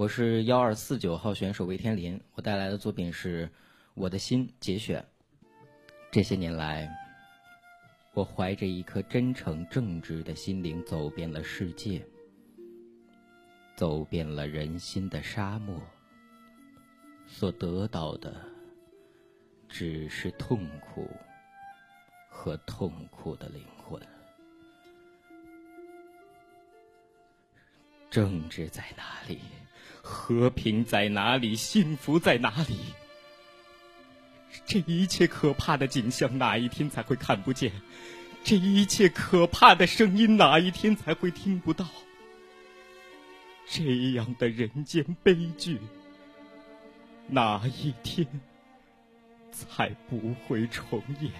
我是幺二四九号选手魏天林，我带来的作品是《我的心》节选。这些年来，我怀着一颗真诚正直的心灵，走遍了世界，走遍了人心的沙漠，所得到的只是痛苦和痛苦的灵魂。政治在哪里？和平在哪里？幸福在哪里？这一切可怕的景象，哪一天才会看不见？这一切可怕的声音，哪一天才会听不到？这样的人间悲剧，哪一天才不会重演？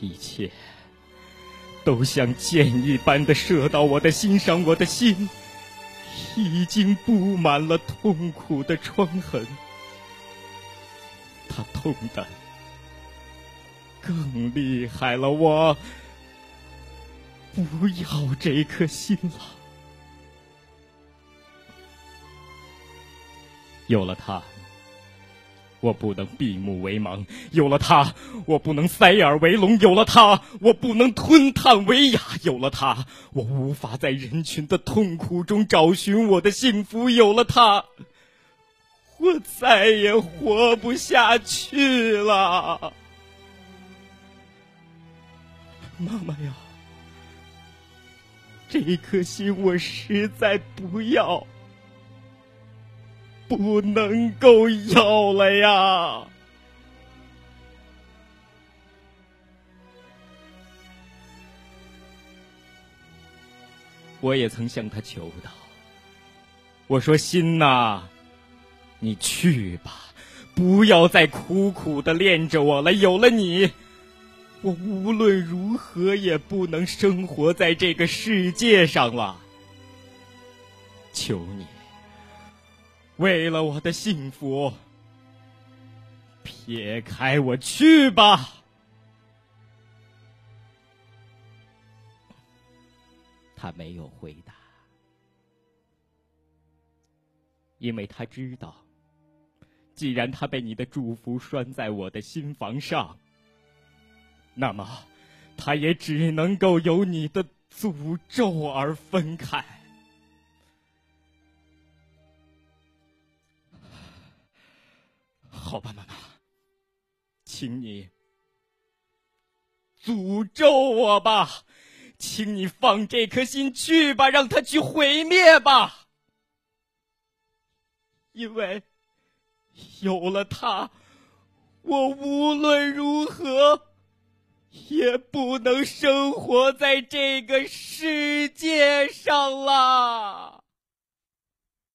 一切。都像箭一般的射到我的心上，我的心已经布满了痛苦的疮痕，它痛的更厉害了。我不要这颗心了，有了它。我不能闭目为盲，有了他；我不能塞耳为聋，有了他；我不能吞炭为哑，有了他；我无法在人群的痛苦中找寻我的幸福，有了他；我再也活不下去了，妈妈呀，这一颗心我实在不要。不能够要了呀！我也曾向他求道：“我说心呐，你去吧，不要再苦苦的恋着我了。有了你，我无论如何也不能生活在这个世界上了。求你。”为了我的幸福，撇开我去吧。他没有回答，因为他知道，既然他被你的祝福拴在我的心房上，那么他也只能够由你的诅咒而分开。好吧，妈妈，请你诅咒我吧，请你放这颗心去吧，让它去毁灭吧，因为有了它，我无论如何也不能生活在这个世界上了。